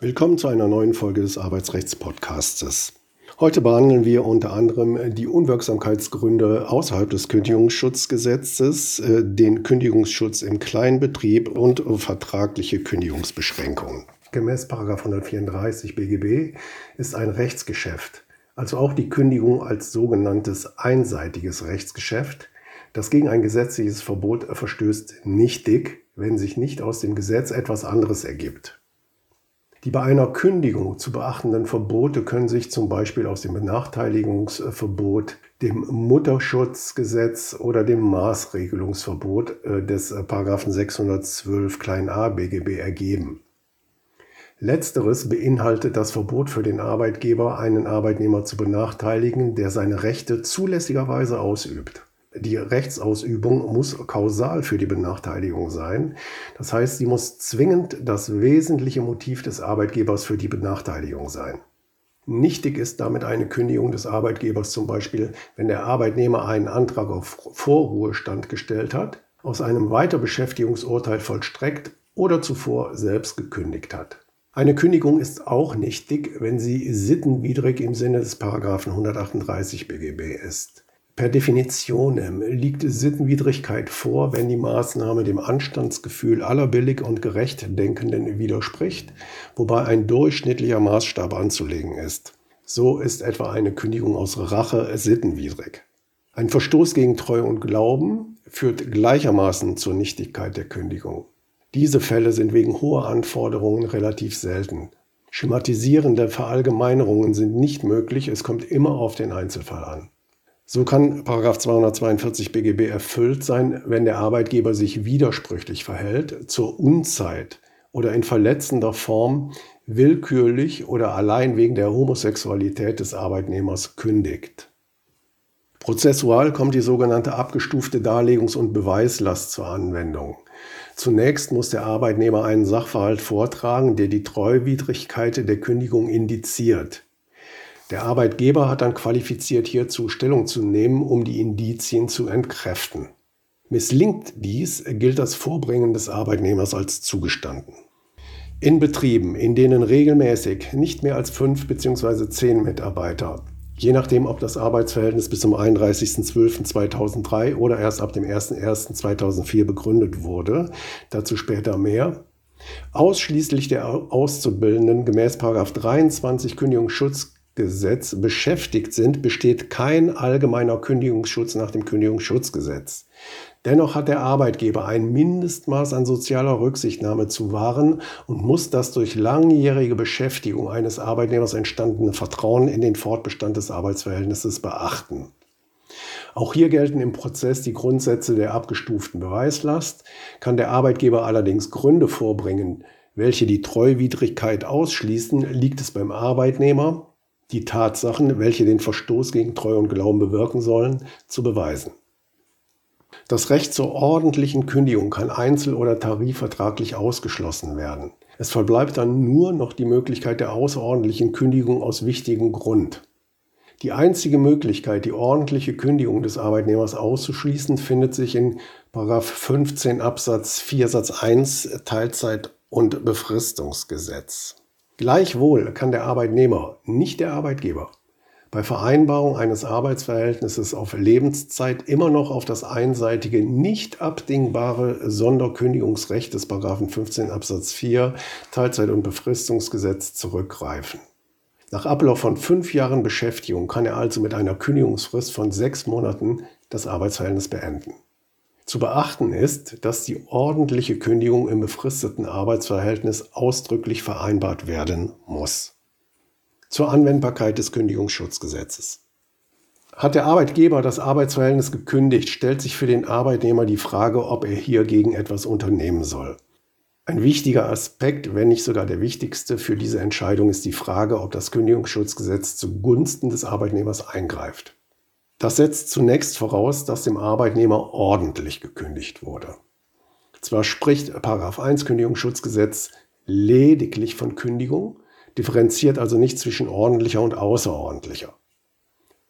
Willkommen zu einer neuen Folge des Arbeitsrechts-Podcastes. Heute behandeln wir unter anderem die Unwirksamkeitsgründe außerhalb des Kündigungsschutzgesetzes, äh, den Kündigungsschutz im Kleinbetrieb und vertragliche Kündigungsbeschränkungen. Gemäß 134 BGB ist ein Rechtsgeschäft, also auch die Kündigung als sogenanntes einseitiges Rechtsgeschäft, das gegen ein gesetzliches Verbot verstößt, nichtig, wenn sich nicht aus dem Gesetz etwas anderes ergibt. Die bei einer Kündigung zu beachtenden Verbote können sich zum Beispiel aus dem Benachteiligungsverbot, dem Mutterschutzgesetz oder dem Maßregelungsverbot äh, des 612 a BGB ergeben. Letzteres beinhaltet das Verbot für den Arbeitgeber, einen Arbeitnehmer zu benachteiligen, der seine Rechte zulässigerweise ausübt die Rechtsausübung muss kausal für die Benachteiligung sein. Das heißt, sie muss zwingend das wesentliche Motiv des Arbeitgebers für die Benachteiligung sein. Nichtig ist damit eine Kündigung des Arbeitgebers zum Beispiel, wenn der Arbeitnehmer einen Antrag auf Vorruhestand gestellt hat, aus einem Weiterbeschäftigungsurteil vollstreckt oder zuvor selbst gekündigt hat. Eine Kündigung ist auch nichtig, wenn sie sittenwidrig im Sinne des Paragraphen 138 BGB ist. Per Definition liegt Sittenwidrigkeit vor, wenn die Maßnahme dem Anstandsgefühl aller billig und gerecht Denkenden widerspricht, wobei ein durchschnittlicher Maßstab anzulegen ist. So ist etwa eine Kündigung aus Rache sittenwidrig. Ein Verstoß gegen Treu und Glauben führt gleichermaßen zur Nichtigkeit der Kündigung. Diese Fälle sind wegen hoher Anforderungen relativ selten. Schematisierende Verallgemeinerungen sind nicht möglich, es kommt immer auf den Einzelfall an. So kann 242 BGB erfüllt sein, wenn der Arbeitgeber sich widersprüchlich verhält, zur Unzeit oder in verletzender Form willkürlich oder allein wegen der Homosexualität des Arbeitnehmers kündigt. Prozessual kommt die sogenannte abgestufte Darlegungs- und Beweislast zur Anwendung. Zunächst muss der Arbeitnehmer einen Sachverhalt vortragen, der die Treuwidrigkeit der Kündigung indiziert. Der Arbeitgeber hat dann qualifiziert hierzu Stellung zu nehmen, um die Indizien zu entkräften. Misslingt dies, gilt das Vorbringen des Arbeitnehmers als zugestanden. In Betrieben, in denen regelmäßig nicht mehr als fünf bzw. zehn Mitarbeiter, je nachdem ob das Arbeitsverhältnis bis zum 31.12.2003 oder erst ab dem 01.01.2004 begründet wurde, dazu später mehr, ausschließlich der Auszubildenden gemäß 23 Kündigungsschutz Gesetz beschäftigt sind, besteht kein allgemeiner Kündigungsschutz nach dem Kündigungsschutzgesetz. Dennoch hat der Arbeitgeber ein Mindestmaß an sozialer Rücksichtnahme zu wahren und muss das durch langjährige Beschäftigung eines Arbeitnehmers entstandene Vertrauen in den Fortbestand des Arbeitsverhältnisses beachten. Auch hier gelten im Prozess die Grundsätze der abgestuften Beweislast. Kann der Arbeitgeber allerdings Gründe vorbringen, welche die Treuwidrigkeit ausschließen, liegt es beim Arbeitnehmer, die Tatsachen, welche den Verstoß gegen Treu und Glauben bewirken sollen, zu beweisen. Das Recht zur ordentlichen Kündigung kann einzel- oder tarifvertraglich ausgeschlossen werden. Es verbleibt dann nur noch die Möglichkeit der außerordentlichen Kündigung aus wichtigem Grund. Die einzige Möglichkeit, die ordentliche Kündigung des Arbeitnehmers auszuschließen, findet sich in 15 Absatz 4 Satz 1 Teilzeit- und Befristungsgesetz. Gleichwohl kann der Arbeitnehmer, nicht der Arbeitgeber, bei Vereinbarung eines Arbeitsverhältnisses auf Lebenszeit immer noch auf das einseitige, nicht abdingbare Sonderkündigungsrecht des 15 Absatz 4 Teilzeit- und Befristungsgesetz zurückgreifen. Nach Ablauf von fünf Jahren Beschäftigung kann er also mit einer Kündigungsfrist von sechs Monaten das Arbeitsverhältnis beenden. Zu beachten ist, dass die ordentliche Kündigung im befristeten Arbeitsverhältnis ausdrücklich vereinbart werden muss. Zur Anwendbarkeit des Kündigungsschutzgesetzes. Hat der Arbeitgeber das Arbeitsverhältnis gekündigt, stellt sich für den Arbeitnehmer die Frage, ob er hiergegen etwas unternehmen soll. Ein wichtiger Aspekt, wenn nicht sogar der wichtigste für diese Entscheidung ist die Frage, ob das Kündigungsschutzgesetz zugunsten des Arbeitnehmers eingreift. Das setzt zunächst voraus, dass dem Arbeitnehmer ordentlich gekündigt wurde. Zwar spricht 1 Kündigungsschutzgesetz lediglich von Kündigung, differenziert also nicht zwischen ordentlicher und außerordentlicher.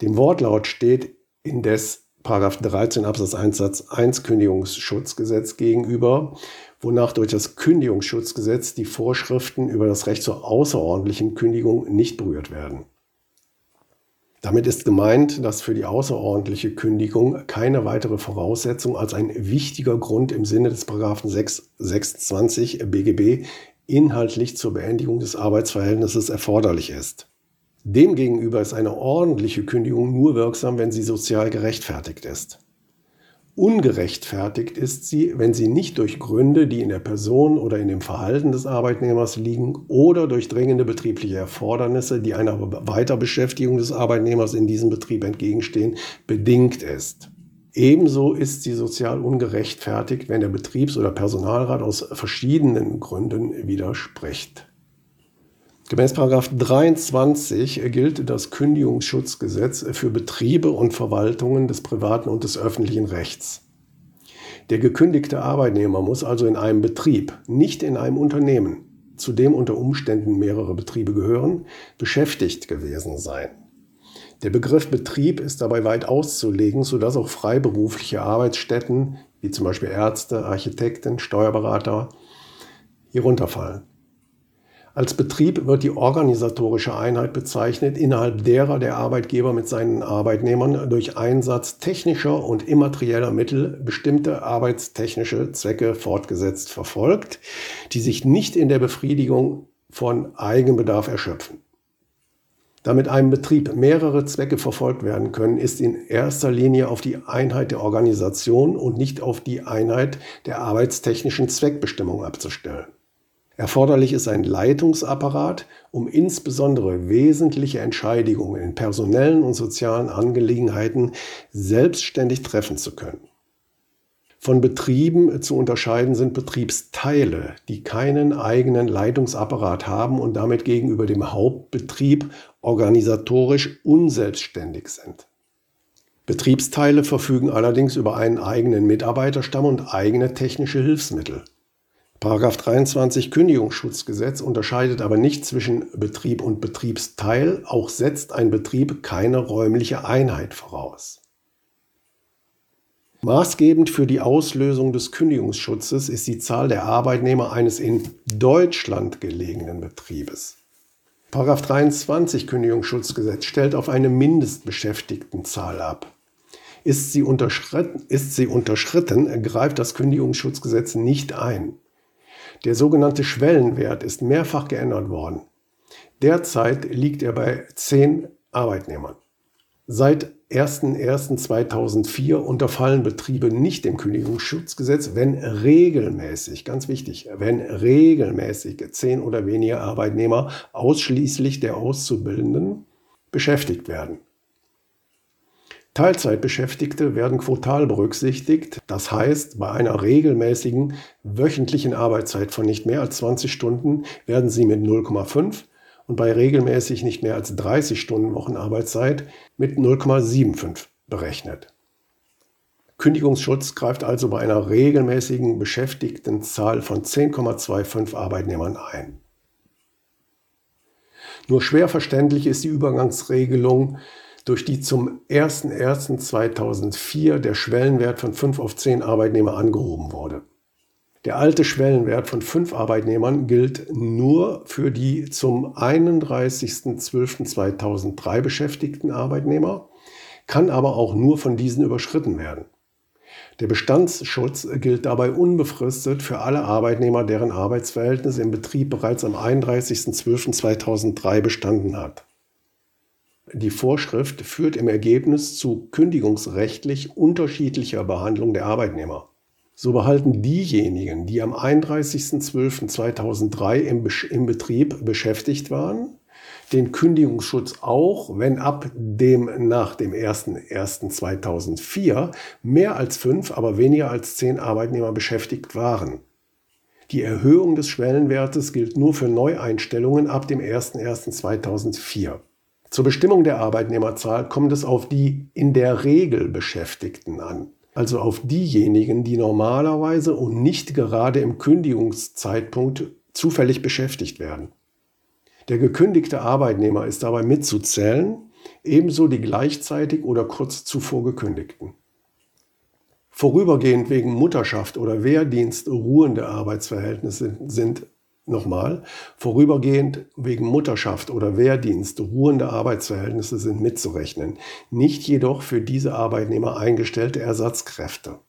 Dem Wortlaut steht indes 13 Absatz 1 Satz 1 Kündigungsschutzgesetz gegenüber, wonach durch das Kündigungsschutzgesetz die Vorschriften über das Recht zur außerordentlichen Kündigung nicht berührt werden. Damit ist gemeint, dass für die außerordentliche Kündigung keine weitere Voraussetzung als ein wichtiger Grund im Sinne des Paragraphen 6, 620 BGB inhaltlich zur Beendigung des Arbeitsverhältnisses erforderlich ist. Demgegenüber ist eine ordentliche Kündigung nur wirksam, wenn sie sozial gerechtfertigt ist. Ungerechtfertigt ist sie, wenn sie nicht durch Gründe, die in der Person oder in dem Verhalten des Arbeitnehmers liegen oder durch dringende betriebliche Erfordernisse, die einer Weiterbeschäftigung des Arbeitnehmers in diesem Betrieb entgegenstehen, bedingt ist. Ebenso ist sie sozial ungerechtfertigt, wenn der Betriebs- oder Personalrat aus verschiedenen Gründen widerspricht. Gemäß 23 gilt das Kündigungsschutzgesetz für Betriebe und Verwaltungen des privaten und des öffentlichen Rechts. Der gekündigte Arbeitnehmer muss also in einem Betrieb, nicht in einem Unternehmen, zu dem unter Umständen mehrere Betriebe gehören, beschäftigt gewesen sein. Der Begriff Betrieb ist dabei weit auszulegen, sodass auch freiberufliche Arbeitsstätten, wie zum Beispiel Ärzte, Architekten, Steuerberater, hierunter fallen. Als Betrieb wird die organisatorische Einheit bezeichnet, innerhalb derer der Arbeitgeber mit seinen Arbeitnehmern durch Einsatz technischer und immaterieller Mittel bestimmte arbeitstechnische Zwecke fortgesetzt verfolgt, die sich nicht in der Befriedigung von Eigenbedarf erschöpfen. Damit einem Betrieb mehrere Zwecke verfolgt werden können, ist in erster Linie auf die Einheit der Organisation und nicht auf die Einheit der arbeitstechnischen Zweckbestimmung abzustellen. Erforderlich ist ein Leitungsapparat, um insbesondere wesentliche Entscheidungen in personellen und sozialen Angelegenheiten selbstständig treffen zu können. Von Betrieben zu unterscheiden sind Betriebsteile, die keinen eigenen Leitungsapparat haben und damit gegenüber dem Hauptbetrieb organisatorisch unselbstständig sind. Betriebsteile verfügen allerdings über einen eigenen Mitarbeiterstamm und eigene technische Hilfsmittel. Paragraph 23 Kündigungsschutzgesetz unterscheidet aber nicht zwischen Betrieb und Betriebsteil, auch setzt ein Betrieb keine räumliche Einheit voraus. Maßgebend für die Auslösung des Kündigungsschutzes ist die Zahl der Arbeitnehmer eines in Deutschland gelegenen Betriebes. Paragraph 23 Kündigungsschutzgesetz stellt auf eine Mindestbeschäftigtenzahl ab. Ist sie, unterschritten, ist sie unterschritten, greift das Kündigungsschutzgesetz nicht ein. Der sogenannte Schwellenwert ist mehrfach geändert worden. Derzeit liegt er bei 10 Arbeitnehmern. Seit 01.01.2004 unterfallen Betriebe nicht dem Kündigungsschutzgesetz, wenn regelmäßig, ganz wichtig, wenn regelmäßig 10 oder weniger Arbeitnehmer ausschließlich der Auszubildenden beschäftigt werden. Teilzeitbeschäftigte werden quotal berücksichtigt, das heißt, bei einer regelmäßigen wöchentlichen Arbeitszeit von nicht mehr als 20 Stunden werden sie mit 0,5 und bei regelmäßig nicht mehr als 30 Stunden Wochenarbeitszeit mit 0,75 berechnet. Kündigungsschutz greift also bei einer regelmäßigen Beschäftigtenzahl von 10,25 Arbeitnehmern ein. Nur schwer verständlich ist die Übergangsregelung durch die zum 01.01.2004 der Schwellenwert von 5 auf 10 Arbeitnehmer angehoben wurde. Der alte Schwellenwert von 5 Arbeitnehmern gilt nur für die zum 31.12.2003 beschäftigten Arbeitnehmer, kann aber auch nur von diesen überschritten werden. Der Bestandsschutz gilt dabei unbefristet für alle Arbeitnehmer, deren Arbeitsverhältnis im Betrieb bereits am 31.12.2003 bestanden hat. Die Vorschrift führt im Ergebnis zu kündigungsrechtlich unterschiedlicher Behandlung der Arbeitnehmer. So behalten diejenigen, die am 31.12.2003 im, im Betrieb beschäftigt waren, den Kündigungsschutz auch, wenn ab dem nach dem 01.01.2004 mehr als fünf, aber weniger als zehn Arbeitnehmer beschäftigt waren. Die Erhöhung des Schwellenwertes gilt nur für Neueinstellungen ab dem 01.01.2004. Zur Bestimmung der Arbeitnehmerzahl kommt es auf die in der Regel Beschäftigten an, also auf diejenigen, die normalerweise und nicht gerade im Kündigungszeitpunkt zufällig beschäftigt werden. Der gekündigte Arbeitnehmer ist dabei mitzuzählen, ebenso die gleichzeitig oder kurz zuvor gekündigten. Vorübergehend wegen Mutterschaft oder Wehrdienst ruhende Arbeitsverhältnisse sind nochmal, vorübergehend wegen Mutterschaft oder Wehrdienst ruhende Arbeitsverhältnisse sind mitzurechnen, nicht jedoch für diese Arbeitnehmer eingestellte Ersatzkräfte.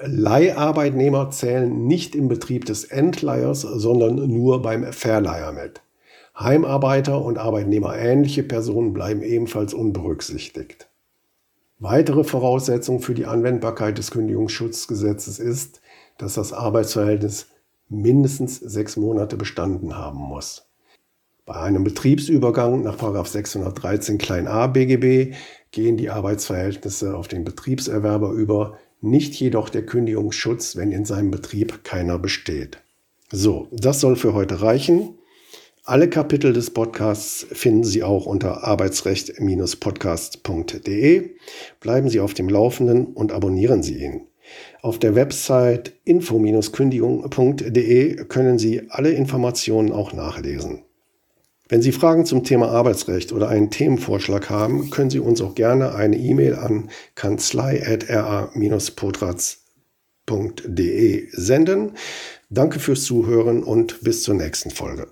Leiharbeitnehmer zählen nicht im Betrieb des Endleihers, sondern nur beim Verleiher mit. Heimarbeiter und arbeitnehmerähnliche Personen bleiben ebenfalls unberücksichtigt. Weitere Voraussetzung für die Anwendbarkeit des Kündigungsschutzgesetzes ist, dass das Arbeitsverhältnis mindestens sechs Monate bestanden haben muss. Bei einem Betriebsübergang nach 613 a BGB gehen die Arbeitsverhältnisse auf den Betriebserwerber über, nicht jedoch der Kündigungsschutz, wenn in seinem Betrieb keiner besteht. So, das soll für heute reichen. Alle Kapitel des Podcasts finden Sie auch unter arbeitsrecht-podcast.de. Bleiben Sie auf dem Laufenden und abonnieren Sie ihn. Auf der Website info-kündigung.de können Sie alle Informationen auch nachlesen. Wenn Sie Fragen zum Thema Arbeitsrecht oder einen Themenvorschlag haben, können Sie uns auch gerne eine E-Mail an kanzlei.ra-potratz.de senden. Danke fürs Zuhören und bis zur nächsten Folge.